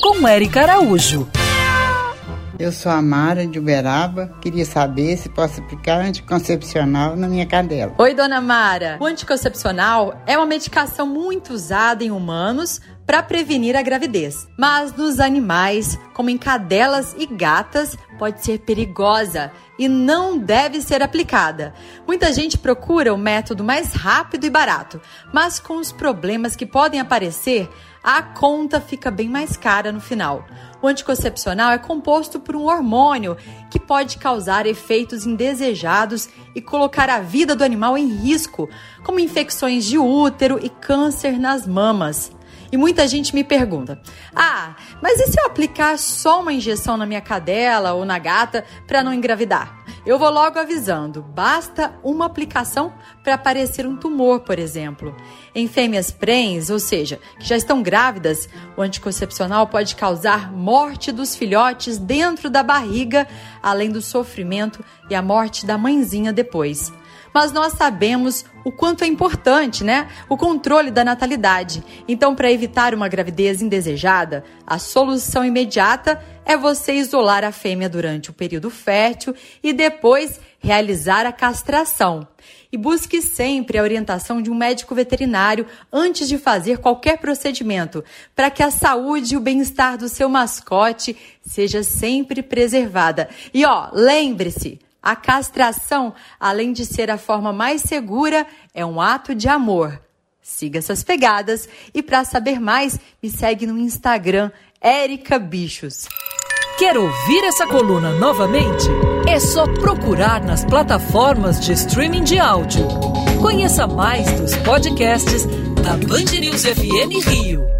Com Érica Araújo. Eu sou a Mara de Uberaba. Queria saber se posso aplicar anticoncepcional na minha cadela. Oi, dona Mara. O anticoncepcional é uma medicação muito usada em humanos para prevenir a gravidez. Mas nos animais, como em cadelas e gatas, pode ser perigosa e não deve ser aplicada. Muita gente procura o método mais rápido e barato, mas com os problemas que podem aparecer, a conta fica bem mais cara no final. O anticoncepcional é composto por um hormônio que pode causar efeitos indesejados e colocar a vida do animal em risco, como infecções de útero e câncer nas mamas. E muita gente me pergunta: ah, mas e se eu aplicar só uma injeção na minha cadela ou na gata para não engravidar? Eu vou logo avisando: basta uma aplicação para aparecer um tumor, por exemplo. Em fêmeas prens, ou seja, que já estão grávidas, o anticoncepcional pode causar morte dos filhotes dentro da barriga, além do sofrimento e a morte da mãezinha depois mas nós sabemos o quanto é importante, né? O controle da natalidade. Então, para evitar uma gravidez indesejada, a solução imediata é você isolar a fêmea durante o período fértil e depois realizar a castração. E busque sempre a orientação de um médico veterinário antes de fazer qualquer procedimento, para que a saúde e o bem-estar do seu mascote seja sempre preservada. E ó, lembre-se, a castração, além de ser a forma mais segura, é um ato de amor. Siga essas pegadas e para saber mais, me segue no Instagram Erica Bichos. Quer ouvir essa coluna novamente? É só procurar nas plataformas de streaming de áudio. Conheça mais dos podcasts da Band News FM Rio.